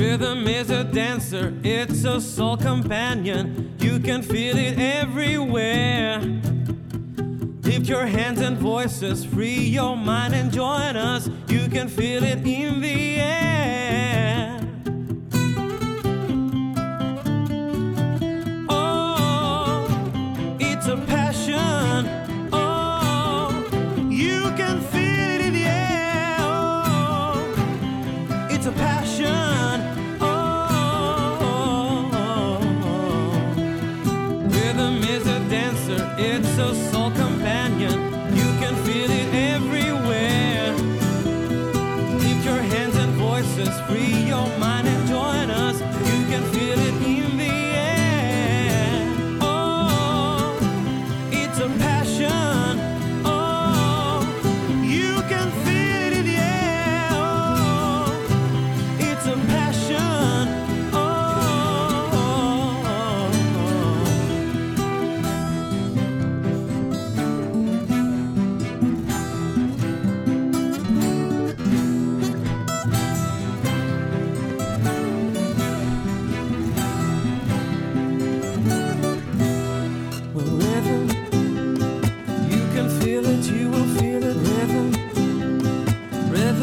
Rhythm is a dancer, it's a soul companion. You can feel it everywhere. Lift your hands and voices, free your mind and join us. You can feel it in the air. Oh, it's a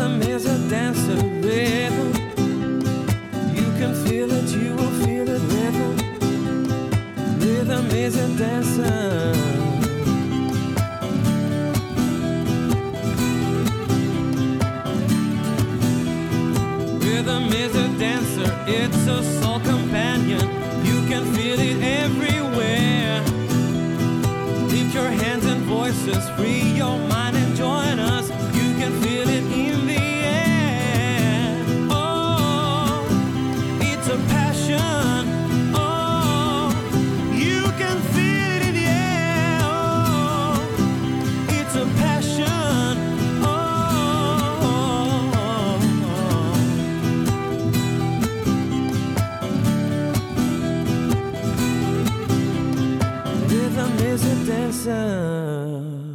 rhythm is a dancer. Rhythm, you can feel it, you will feel it. Rhythm, rhythm is a dancer. Rhythm is a dancer, it's a soul companion. You can feel it everywhere. Lift your hands and voices, free your mind Is a dancer.